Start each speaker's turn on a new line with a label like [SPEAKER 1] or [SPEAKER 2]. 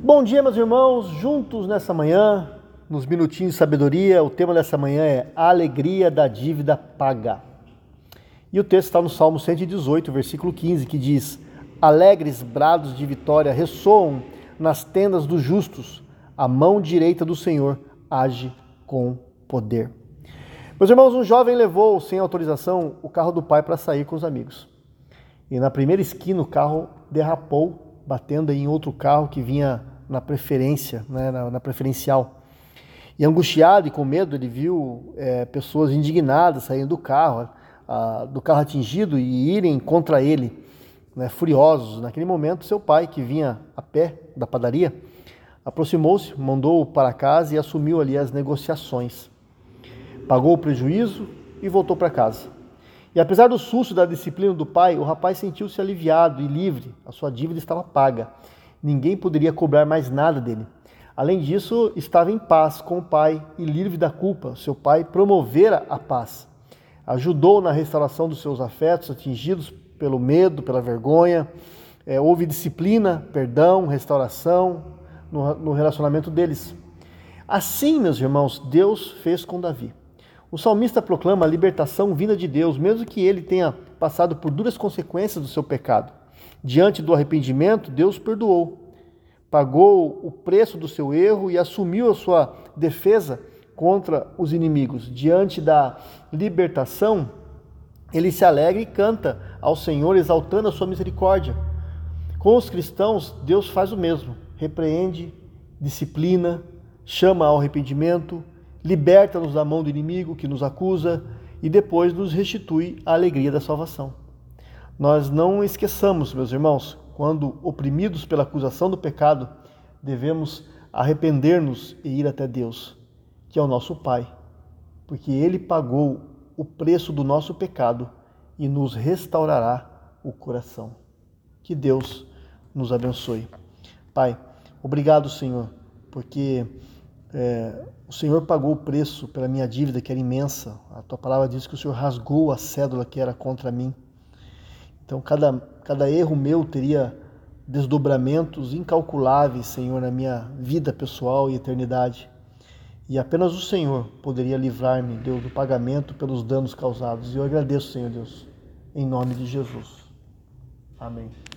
[SPEAKER 1] Bom dia, meus irmãos, juntos nessa manhã, nos minutinhos de sabedoria. O tema dessa manhã é a alegria da dívida paga. E o texto está no Salmo 118, versículo 15, que diz: Alegres brados de vitória ressoam nas tendas dos justos, a mão direita do Senhor age com poder. Meus irmãos, um jovem levou, sem autorização, o carro do pai para sair com os amigos. E na primeira esquina o carro derrapou batendo em outro carro que vinha na preferência, né, na, na, preferencial. E angustiado e com medo, ele viu é, pessoas indignadas saindo do carro, a, do carro atingido e irem contra ele, né, furiosos. Naquele momento, seu pai, que vinha a pé da padaria, aproximou-se, mandou-o para casa e assumiu ali as negociações. Pagou o prejuízo e voltou para casa. E apesar do susto da disciplina do pai, o rapaz sentiu-se aliviado e livre. A sua dívida estava paga. Ninguém poderia cobrar mais nada dele. Além disso, estava em paz com o pai e livre da culpa. Seu pai promovera a paz. Ajudou na restauração dos seus afetos atingidos pelo medo, pela vergonha. É, houve disciplina, perdão, restauração no, no relacionamento deles. Assim, meus irmãos, Deus fez com Davi. O salmista proclama a libertação vinda de Deus, mesmo que ele tenha passado por duras consequências do seu pecado. Diante do arrependimento, Deus perdoou, pagou o preço do seu erro e assumiu a sua defesa contra os inimigos. Diante da libertação, ele se alegra e canta ao Senhor, exaltando a sua misericórdia. Com os cristãos, Deus faz o mesmo: repreende, disciplina, chama ao arrependimento liberta-nos da mão do inimigo que nos acusa e depois nos restitui a alegria da salvação. Nós não esqueçamos, meus irmãos, quando oprimidos pela acusação do pecado, devemos arrepender-nos e ir até Deus, que é o nosso Pai, porque Ele pagou o preço do nosso pecado e nos restaurará o coração. Que Deus nos abençoe. Pai, obrigado, Senhor, porque é, o Senhor pagou o preço pela minha dívida, que era imensa. A tua palavra diz que o Senhor rasgou a cédula que era contra mim. Então, cada, cada erro meu teria desdobramentos incalculáveis, Senhor, na minha vida pessoal e eternidade. E apenas o Senhor poderia livrar-me, Deus, do pagamento pelos danos causados. E eu agradeço, Senhor Deus, em nome de Jesus. Amém.